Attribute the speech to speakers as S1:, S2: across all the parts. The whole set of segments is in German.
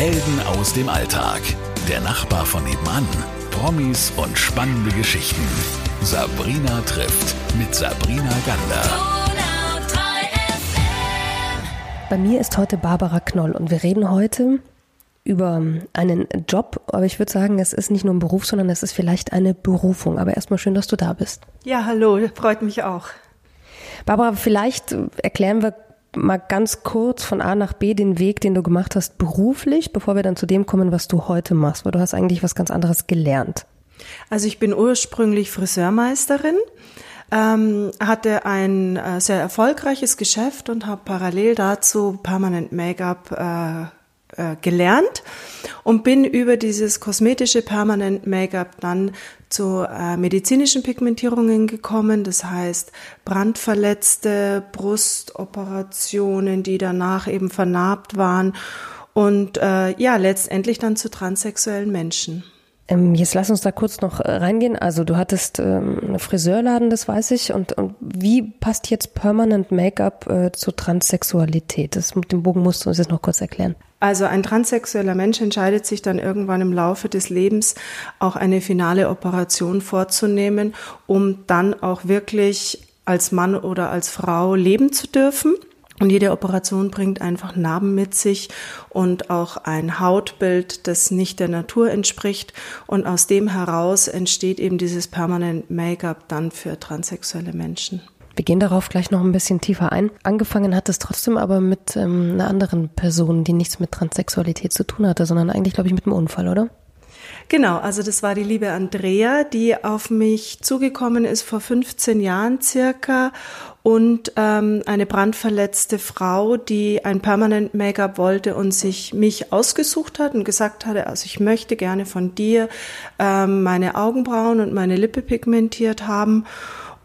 S1: Helden aus dem Alltag. Der Nachbar von nebenan. Promis und spannende Geschichten. Sabrina trifft mit Sabrina Gander.
S2: Bei mir ist heute Barbara Knoll und wir reden heute über einen Job, aber ich würde sagen, es ist nicht nur ein Beruf, sondern es ist vielleicht eine Berufung. Aber erstmal schön, dass du da bist.
S3: Ja, hallo, freut mich auch.
S2: Barbara, vielleicht erklären wir mal ganz kurz von A nach B den Weg, den du gemacht hast beruflich, bevor wir dann zu dem kommen, was du heute machst, weil du hast eigentlich was ganz anderes gelernt.
S3: Also ich bin ursprünglich Friseurmeisterin, ähm, hatte ein äh, sehr erfolgreiches Geschäft und habe parallel dazu Permanent Make-up äh, äh, gelernt und bin über dieses kosmetische Permanent Make-up dann zu äh, medizinischen Pigmentierungen gekommen, das heißt brandverletzte Brustoperationen, die danach eben vernarbt waren und äh, ja, letztendlich dann zu transsexuellen Menschen.
S2: Ähm, jetzt lass uns da kurz noch äh, reingehen. Also du hattest ähm, einen Friseurladen, das weiß ich. Und, und wie passt jetzt Permanent Make-up äh, zur Transsexualität? Das mit dem Bogen musst du uns jetzt noch kurz erklären.
S3: Also ein transsexueller Mensch entscheidet sich dann irgendwann im Laufe des Lebens auch eine finale Operation vorzunehmen, um dann auch wirklich als Mann oder als Frau leben zu dürfen. Und jede Operation bringt einfach Narben mit sich und auch ein Hautbild, das nicht der Natur entspricht. Und aus dem heraus entsteht eben dieses Permanent Make-up dann für transsexuelle Menschen.
S2: Wir gehen darauf gleich noch ein bisschen tiefer ein. Angefangen hat es trotzdem aber mit ähm, einer anderen Person, die nichts mit Transsexualität zu tun hatte, sondern eigentlich, glaube ich, mit einem Unfall, oder?
S3: Genau, also das war die liebe Andrea, die auf mich zugekommen ist vor 15 Jahren circa und ähm, eine brandverletzte Frau, die ein Permanent Make-up wollte und sich mich ausgesucht hat und gesagt hatte, also ich möchte gerne von dir ähm, meine Augenbrauen und meine Lippe pigmentiert haben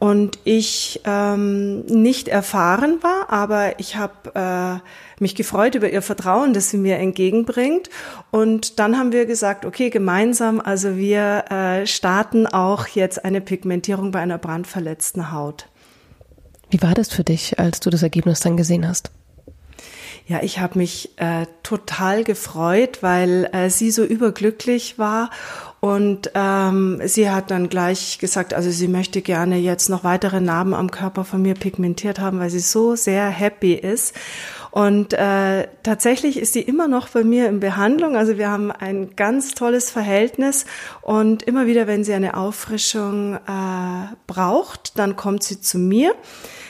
S3: und ich ähm, nicht erfahren war, aber ich habe äh, mich gefreut über ihr Vertrauen, das sie mir entgegenbringt. Und dann haben wir gesagt, okay, gemeinsam, also wir äh, starten auch jetzt eine Pigmentierung bei einer brandverletzten Haut.
S2: Wie war das für dich, als du das Ergebnis dann gesehen hast?
S3: Ja, ich habe mich äh, total gefreut, weil äh, sie so überglücklich war und ähm, sie hat dann gleich gesagt, also sie möchte gerne jetzt noch weitere Narben am Körper von mir pigmentiert haben, weil sie so sehr happy ist. Und äh, tatsächlich ist sie immer noch bei mir in Behandlung. Also wir haben ein ganz tolles Verhältnis und immer wieder, wenn sie eine Auffrischung äh, braucht, dann kommt sie zu mir.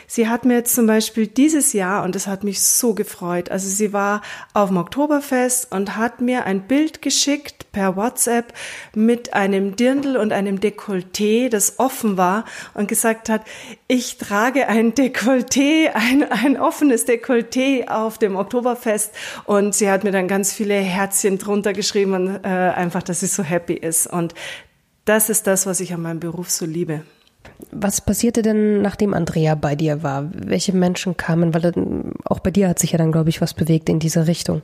S3: Sie hat mir jetzt zum Beispiel dieses Jahr, und das hat mich so gefreut, also sie war auf dem Oktoberfest und hat mir ein Bild geschickt per WhatsApp mit einem Dirndl und einem Dekolleté, das offen war und gesagt hat, ich trage ein Dekolleté, ein, ein offenes Dekolleté auf dem Oktoberfest und sie hat mir dann ganz viele Herzchen drunter geschrieben äh, einfach, dass sie so happy ist und das ist das, was ich an meinem Beruf so liebe.
S2: Was passierte denn, nachdem Andrea bei dir war? Welche Menschen kamen? Weil auch bei dir hat sich ja dann, glaube ich, was bewegt in diese Richtung.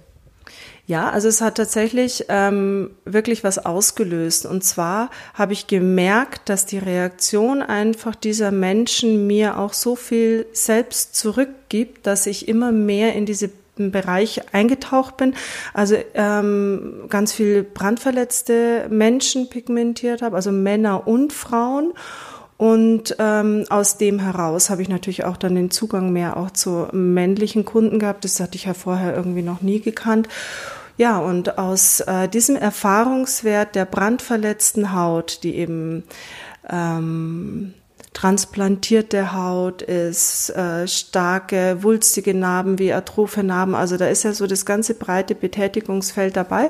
S3: Ja, also es hat tatsächlich ähm, wirklich was ausgelöst. Und zwar habe ich gemerkt, dass die Reaktion einfach dieser Menschen mir auch so viel selbst zurückgibt, dass ich immer mehr in diese Bereich eingetaucht bin, also ähm, ganz viel brandverletzte Menschen pigmentiert habe, also Männer und Frauen und ähm, aus dem heraus habe ich natürlich auch dann den Zugang mehr auch zu männlichen Kunden gehabt. Das hatte ich ja vorher irgendwie noch nie gekannt. Ja, und aus äh, diesem Erfahrungswert der brandverletzten Haut, die eben ähm, transplantierte Haut ist, äh, starke, wulstige Narben wie atrophe Narben, also da ist ja so das ganze breite Betätigungsfeld dabei,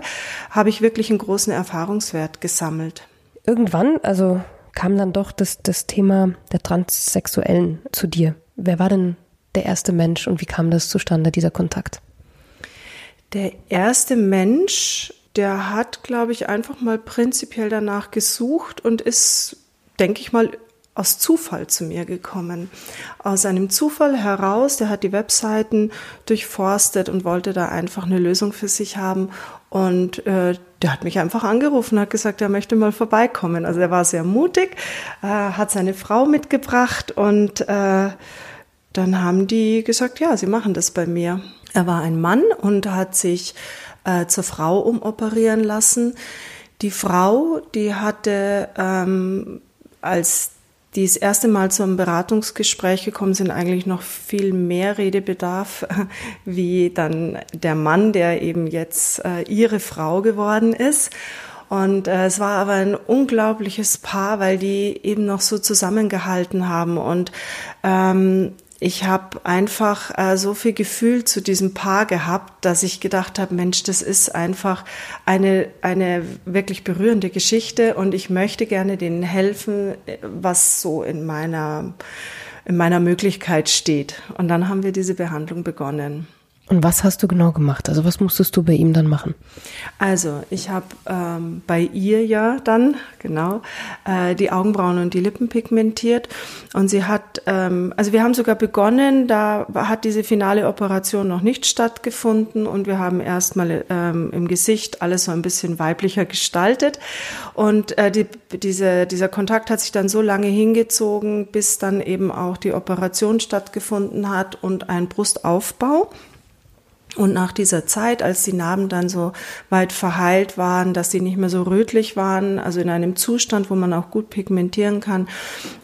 S3: habe ich wirklich einen großen Erfahrungswert gesammelt.
S2: Irgendwann, also kam dann doch das, das Thema der Transsexuellen zu dir. Wer war denn der erste Mensch und wie kam das zustande, dieser Kontakt?
S3: Der erste Mensch, der hat, glaube ich, einfach mal prinzipiell danach gesucht und ist, denke ich mal, aus Zufall zu mir gekommen. Aus einem Zufall heraus, der hat die Webseiten durchforstet und wollte da einfach eine Lösung für sich haben. Und äh, der hat mich einfach angerufen, hat gesagt, er möchte mal vorbeikommen. Also er war sehr mutig, äh, hat seine Frau mitgebracht und äh, dann haben die gesagt, ja, sie machen das bei mir. Er war ein Mann und hat sich äh, zur Frau umoperieren lassen. Die Frau, die hatte, ähm, als die das erste Mal zum Beratungsgespräch gekommen sind, eigentlich noch viel mehr Redebedarf wie dann der Mann, der eben jetzt äh, ihre Frau geworden ist. Und äh, es war aber ein unglaubliches Paar, weil die eben noch so zusammengehalten haben. Und ähm, ich habe einfach äh, so viel Gefühl zu diesem Paar gehabt, dass ich gedacht habe, Mensch, das ist einfach eine, eine wirklich berührende Geschichte und ich möchte gerne denen helfen, was so in meiner, in meiner Möglichkeit steht. Und dann haben wir diese Behandlung begonnen.
S2: Und was hast du genau gemacht? Also was musstest du bei ihm dann machen?
S3: Also ich habe ähm, bei ihr ja dann genau äh, die Augenbrauen und die Lippen pigmentiert und sie hat, ähm, also wir haben sogar begonnen, da hat diese finale Operation noch nicht stattgefunden und wir haben erstmal ähm, im Gesicht alles so ein bisschen weiblicher gestaltet und äh, die, diese, dieser Kontakt hat sich dann so lange hingezogen, bis dann eben auch die Operation stattgefunden hat und ein Brustaufbau. Und nach dieser Zeit, als die Narben dann so weit verheilt waren, dass sie nicht mehr so rötlich waren, also in einem Zustand, wo man auch gut pigmentieren kann,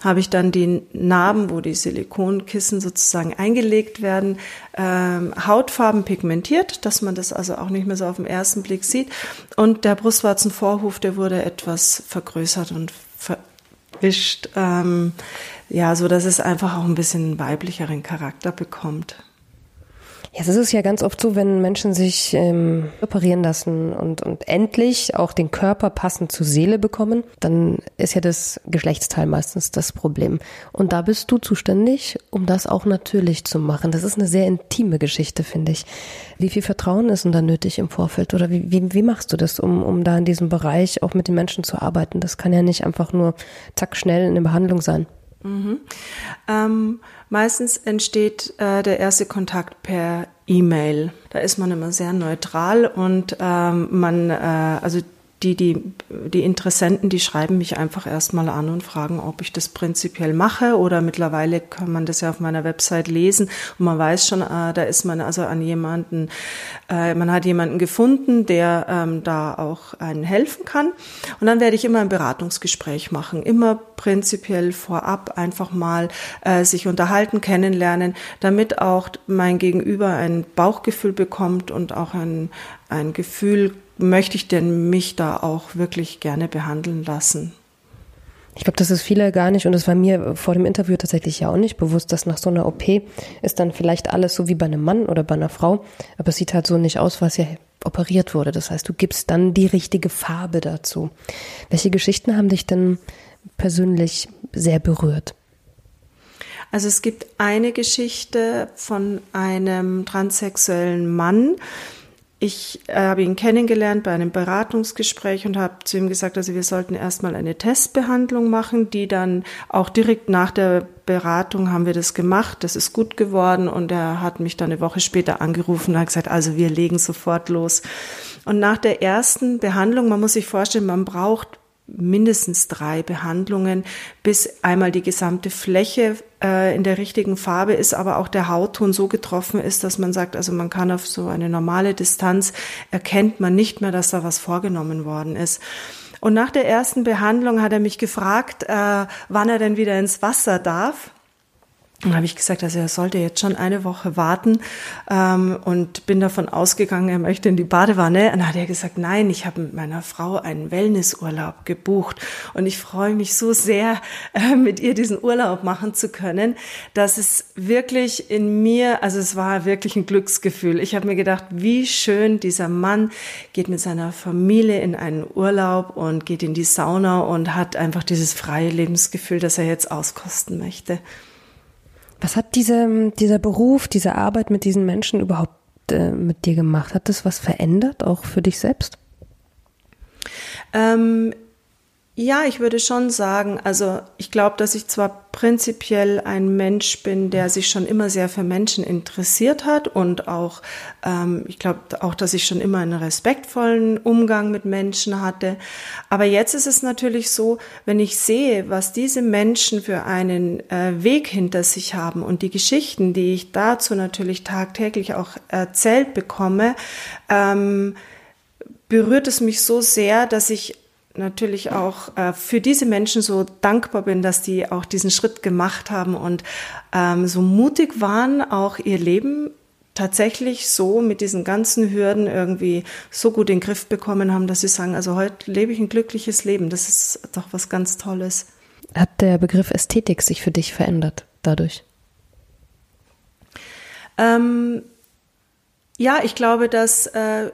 S3: habe ich dann die Narben, wo die Silikonkissen sozusagen eingelegt werden, ähm, Hautfarben pigmentiert, dass man das also auch nicht mehr so auf den ersten Blick sieht. Und der Brustwarzenvorhof, der wurde etwas vergrößert und verwischt, ähm, ja, so dass es einfach auch ein bisschen weiblicheren Charakter bekommt.
S2: Ja, es ist ja ganz oft so, wenn Menschen sich ähm, operieren lassen und, und endlich auch den Körper passend zur Seele bekommen, dann ist ja das Geschlechtsteil meistens das Problem. Und da bist du zuständig, um das auch natürlich zu machen. Das ist eine sehr intime Geschichte, finde ich. Wie viel Vertrauen ist denn da nötig im Vorfeld? Oder wie, wie, wie machst du das, um, um da in diesem Bereich auch mit den Menschen zu arbeiten? Das kann ja nicht einfach nur zack schnell eine Behandlung sein.
S3: Mhm. Ähm, meistens entsteht äh, der erste Kontakt per E-Mail. Da ist man immer sehr neutral und ähm, man, äh, also die, die, die Interessenten, die schreiben mich einfach erstmal an und fragen, ob ich das prinzipiell mache oder mittlerweile kann man das ja auf meiner Website lesen und man weiß schon, äh, da ist man also an jemanden, äh, man hat jemanden gefunden, der ähm, da auch einen helfen kann. Und dann werde ich immer ein Beratungsgespräch machen, immer prinzipiell vorab einfach mal äh, sich unterhalten, kennenlernen, damit auch mein Gegenüber ein Bauchgefühl bekommt und auch ein, ein Gefühl möchte ich denn mich da auch wirklich gerne behandeln lassen?
S2: Ich glaube, das ist viele gar nicht und es war mir vor dem Interview tatsächlich ja auch nicht bewusst, dass nach so einer OP ist dann vielleicht alles so wie bei einem Mann oder bei einer Frau, aber es sieht halt so nicht aus, was ja operiert wurde. Das heißt, du gibst dann die richtige Farbe dazu. Welche Geschichten haben dich denn persönlich sehr berührt?
S3: Also es gibt eine Geschichte von einem transsexuellen Mann, ich äh, habe ihn kennengelernt bei einem Beratungsgespräch und habe zu ihm gesagt, also wir sollten erstmal eine Testbehandlung machen, die dann auch direkt nach der Beratung haben wir das gemacht. Das ist gut geworden und er hat mich dann eine Woche später angerufen und hat gesagt, also wir legen sofort los. Und nach der ersten Behandlung, man muss sich vorstellen, man braucht mindestens drei Behandlungen, bis einmal die gesamte Fläche äh, in der richtigen Farbe ist, aber auch der Hautton so getroffen ist, dass man sagt, also man kann auf so eine normale Distanz erkennt man nicht mehr, dass da was vorgenommen worden ist. Und nach der ersten Behandlung hat er mich gefragt, äh, wann er denn wieder ins Wasser darf. Dann habe ich gesagt, also er sollte jetzt schon eine Woche warten ähm, und bin davon ausgegangen, er möchte in die Badewanne. Und dann hat er gesagt, nein, ich habe mit meiner Frau einen Wellnessurlaub gebucht und ich freue mich so sehr, äh, mit ihr diesen Urlaub machen zu können, dass es wirklich in mir, also es war wirklich ein Glücksgefühl. Ich habe mir gedacht, wie schön dieser Mann geht mit seiner Familie in einen Urlaub und geht in die Sauna und hat einfach dieses freie Lebensgefühl, das er jetzt auskosten möchte.
S2: Was hat diese, dieser Beruf, diese Arbeit mit diesen Menschen überhaupt äh, mit dir gemacht? Hat das was verändert, auch für dich selbst?
S3: Ähm, Ja, ich würde schon sagen, also ich glaube, dass ich zwar prinzipiell ein Mensch bin, der sich schon immer sehr für Menschen interessiert hat und auch, ähm, ich glaube auch, dass ich schon immer einen respektvollen Umgang mit Menschen hatte. Aber jetzt ist es natürlich so, wenn ich sehe, was diese Menschen für einen äh, Weg hinter sich haben und die Geschichten, die ich dazu natürlich tagtäglich auch erzählt bekomme, ähm, berührt es mich so sehr, dass ich natürlich auch äh, für diese Menschen so dankbar bin, dass die auch diesen Schritt gemacht haben und ähm, so mutig waren, auch ihr Leben tatsächlich so mit diesen ganzen Hürden irgendwie so gut in den Griff bekommen haben, dass sie sagen, also heute lebe ich ein glückliches Leben. Das ist doch was ganz Tolles.
S2: Hat der Begriff Ästhetik sich für dich verändert dadurch?
S3: Ähm, ja, ich glaube, dass äh,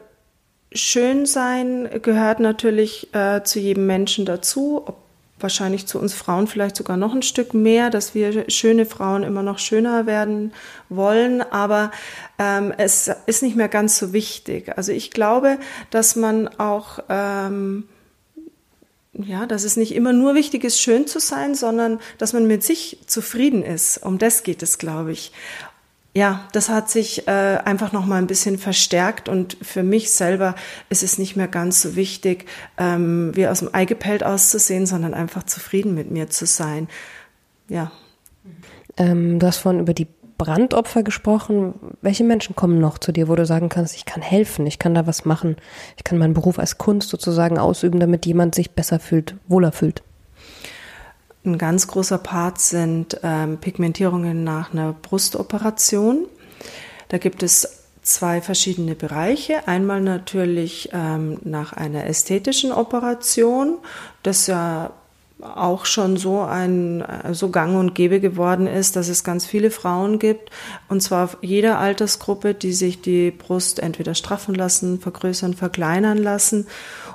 S3: Schönsein gehört natürlich äh, zu jedem Menschen dazu, ob wahrscheinlich zu uns Frauen vielleicht sogar noch ein Stück mehr, dass wir schöne Frauen immer noch schöner werden wollen, aber ähm, es ist nicht mehr ganz so wichtig. Also ich glaube, dass man auch ähm, ja, dass es nicht immer nur wichtig ist, schön zu sein, sondern dass man mit sich zufrieden ist. Um das geht es, glaube ich ja, das hat sich äh, einfach noch mal ein bisschen verstärkt und für mich selber ist es nicht mehr ganz so wichtig, ähm, wie aus dem Ei gepellt auszusehen, sondern einfach zufrieden mit mir zu sein. Ja.
S2: Ähm, du hast vorhin über die Brandopfer gesprochen. Welche Menschen kommen noch zu dir, wo du sagen kannst, ich kann helfen, ich kann da was machen, ich kann meinen Beruf als Kunst sozusagen ausüben, damit jemand sich besser fühlt, wohler fühlt?
S3: Ein ganz großer Part sind ähm, Pigmentierungen nach einer Brustoperation. Da gibt es zwei verschiedene Bereiche. Einmal natürlich ähm, nach einer ästhetischen Operation, das ja auch schon so ein so gang und gäbe geworden ist, dass es ganz viele Frauen gibt und zwar jeder Altersgruppe, die sich die Brust entweder straffen lassen, vergrößern, verkleinern lassen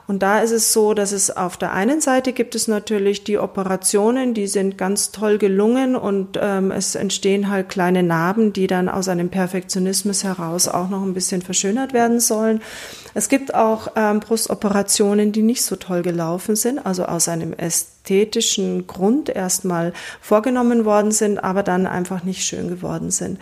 S3: und da ist es so, dass es auf der einen Seite gibt es natürlich die Operationen, die sind ganz toll gelungen und ähm, es entstehen halt kleine Narben, die dann aus einem Perfektionismus heraus auch noch ein bisschen verschönert werden sollen. Es gibt auch ähm, Brustoperationen, die nicht so toll gelaufen sind, also aus einem ästhetischen Grund erstmal vorgenommen worden sind, aber dann einfach nicht schön geworden sind.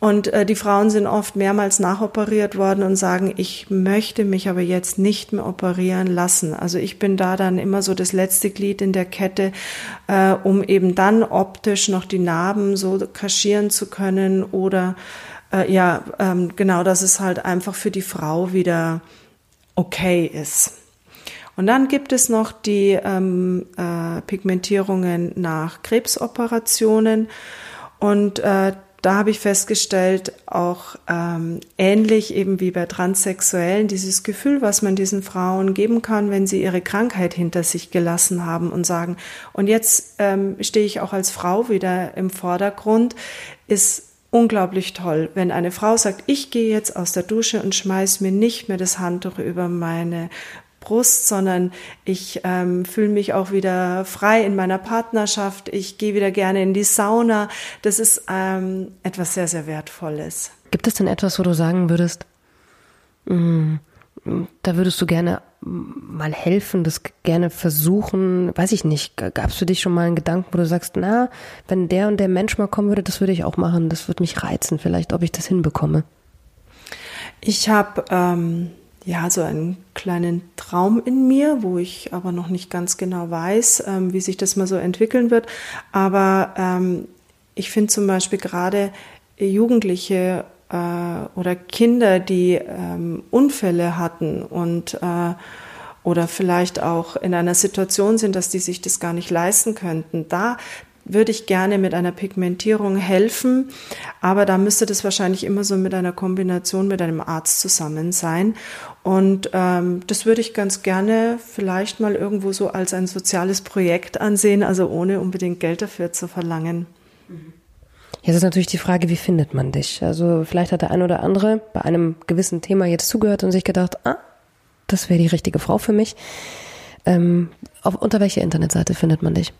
S3: Und äh, die Frauen sind oft mehrmals nachoperiert worden und sagen, ich möchte mich aber jetzt nicht mehr operieren lassen. Also ich bin da dann immer so das letzte Glied in der Kette, äh, um eben dann optisch noch die Narben so kaschieren zu können oder äh, ja, ähm, genau, dass es halt einfach für die Frau wieder okay ist. Und dann gibt es noch die ähm, äh, Pigmentierungen nach Krebsoperationen. Und äh, da habe ich festgestellt, auch ähm, ähnlich eben wie bei Transsexuellen, dieses Gefühl, was man diesen Frauen geben kann, wenn sie ihre Krankheit hinter sich gelassen haben und sagen, und jetzt ähm, stehe ich auch als Frau wieder im Vordergrund, ist unglaublich toll, wenn eine Frau sagt, ich gehe jetzt aus der Dusche und schmeiß mir nicht mehr das Handtuch über meine Brust, sondern ich ähm, fühle mich auch wieder frei in meiner Partnerschaft. Ich gehe wieder gerne in die Sauna. Das ist ähm, etwas sehr, sehr Wertvolles.
S2: Gibt es denn etwas, wo du sagen würdest, mh, mm, da würdest du gerne mal helfen, das gerne versuchen, weiß ich nicht, gab es für dich schon mal einen Gedanken, wo du sagst, na, wenn der und der Mensch mal kommen würde, das würde ich auch machen, das würde mich reizen, vielleicht, ob ich das hinbekomme.
S3: Ich habe ähm, ja, so einen kleinen Traum in mir, wo ich aber noch nicht ganz genau weiß, ähm, wie sich das mal so entwickeln wird. Aber ähm, ich finde zum Beispiel gerade Jugendliche äh, oder Kinder, die ähm, Unfälle hatten und äh, oder vielleicht auch in einer Situation sind, dass die sich das gar nicht leisten könnten. Da würde ich gerne mit einer Pigmentierung helfen, aber da müsste das wahrscheinlich immer so mit einer Kombination mit einem Arzt zusammen sein. Und ähm, das würde ich ganz gerne vielleicht mal irgendwo so als ein soziales Projekt ansehen, also ohne unbedingt Geld dafür zu verlangen.
S2: Jetzt ist natürlich die Frage, wie findet man dich? Also vielleicht hat der ein oder andere bei einem gewissen Thema jetzt zugehört und sich gedacht, ah, das wäre die richtige Frau für mich. Ähm, auf, unter welcher Internetseite findet man dich?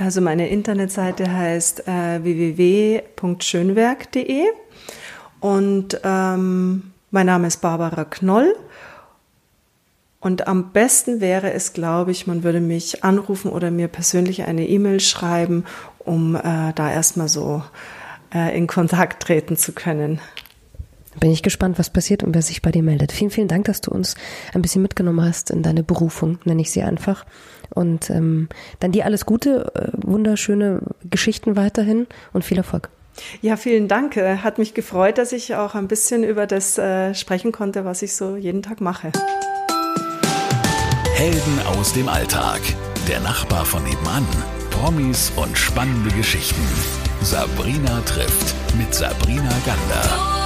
S3: Also meine Internetseite heißt äh, www.schönwerk.de und ähm, mein Name ist Barbara Knoll Und am besten wäre es, glaube ich, man würde mich anrufen oder mir persönlich eine E-Mail schreiben, um äh, da erstmal so äh, in Kontakt treten zu können.
S2: Bin ich gespannt, was passiert und wer sich bei dir meldet. Vielen, vielen Dank, dass du uns ein bisschen mitgenommen hast in deine Berufung, nenne ich sie einfach. Und ähm, dann dir alles Gute, äh, wunderschöne Geschichten weiterhin und viel Erfolg.
S3: Ja, vielen Dank. Äh, hat mich gefreut, dass ich auch ein bisschen über das äh, sprechen konnte, was ich so jeden Tag mache.
S1: Helden aus dem Alltag. Der Nachbar von nebenan. Promis und spannende Geschichten. Sabrina trifft mit Sabrina Gander.